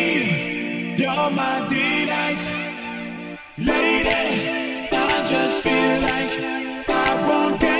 You're my delight, lady. I just feel like I won't get.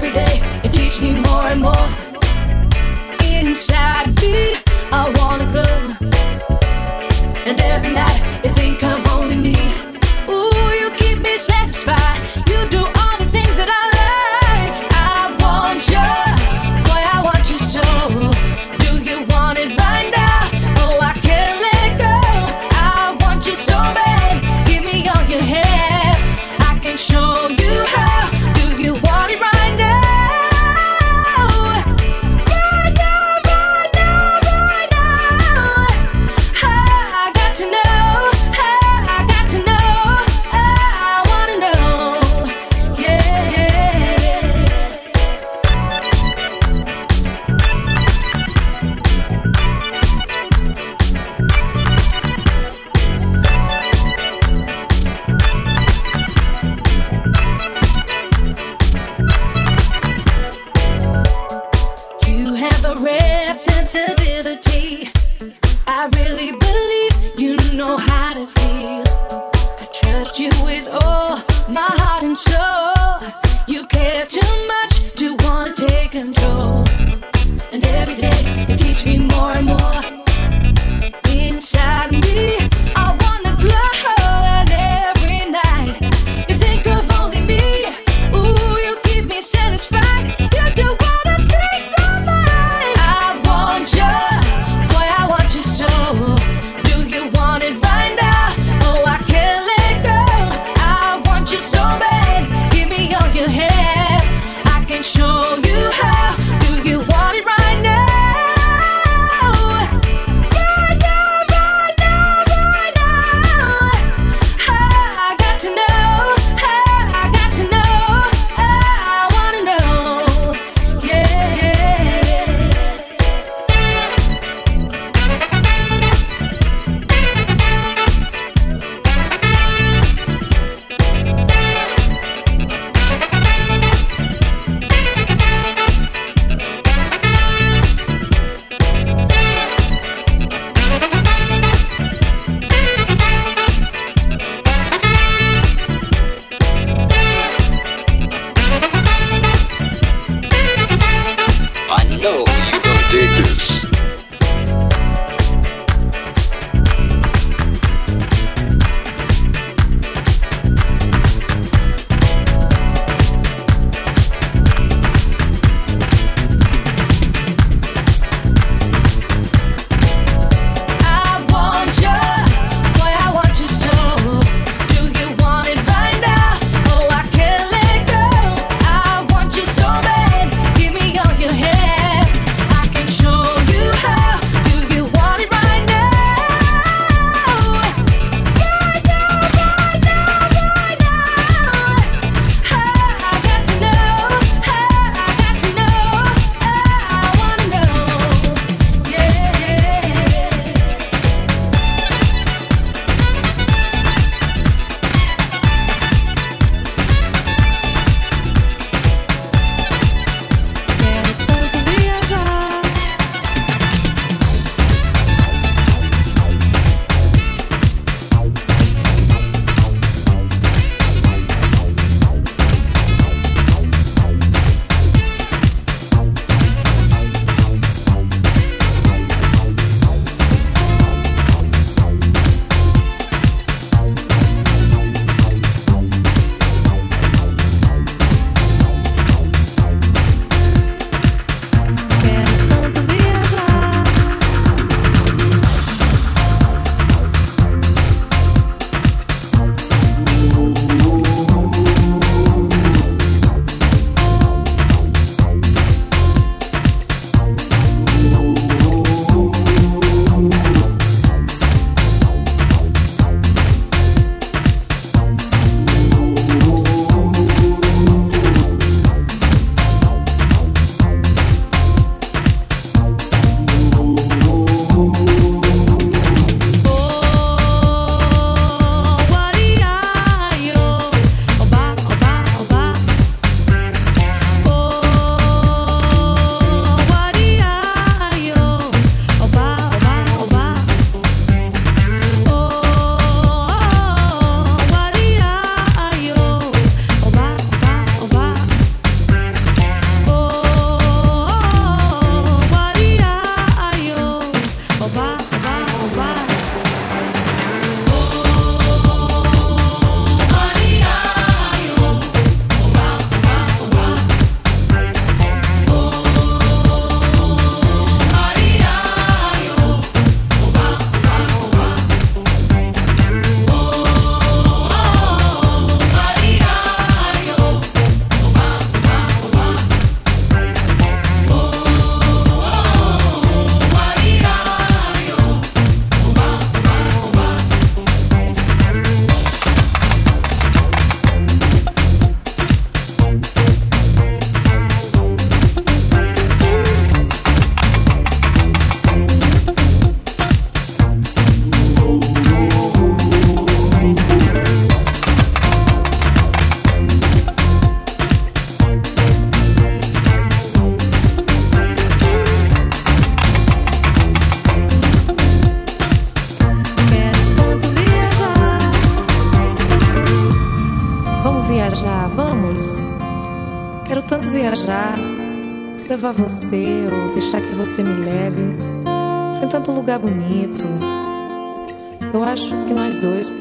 Show you how. me more and right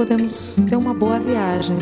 podemos ter uma boa viagem.